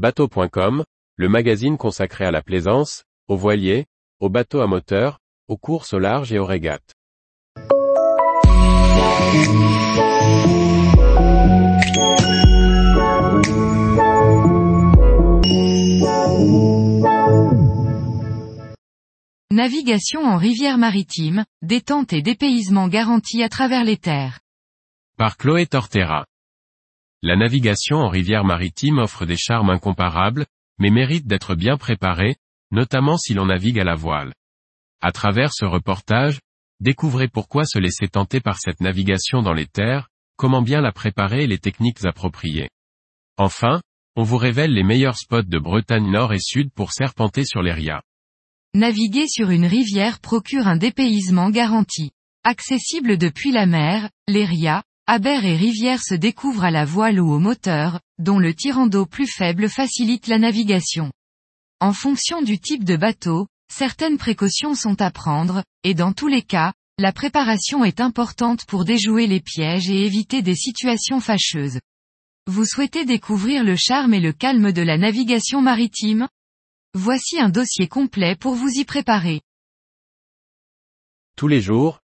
Bateau.com, le magazine consacré à la plaisance, aux voiliers, aux bateaux à moteur, aux courses au large et aux régates. Navigation en rivière maritime, détente et dépaysement garantis à travers les terres. Par Chloé Tortera. La navigation en rivière maritime offre des charmes incomparables, mais mérite d'être bien préparée, notamment si l'on navigue à la voile. À travers ce reportage, découvrez pourquoi se laisser tenter par cette navigation dans les terres, comment bien la préparer et les techniques appropriées. Enfin, on vous révèle les meilleurs spots de Bretagne Nord et Sud pour serpenter sur les rias. Naviguer sur une rivière procure un dépaysement garanti. Accessible depuis la mer, les rias, abers et rivières se découvrent à la voile ou au moteur, dont le tirant d'eau plus faible facilite la navigation. En fonction du type de bateau, certaines précautions sont à prendre, et dans tous les cas, la préparation est importante pour déjouer les pièges et éviter des situations fâcheuses. Vous souhaitez découvrir le charme et le calme de la navigation maritime? Voici un dossier complet pour vous y préparer. Tous les jours,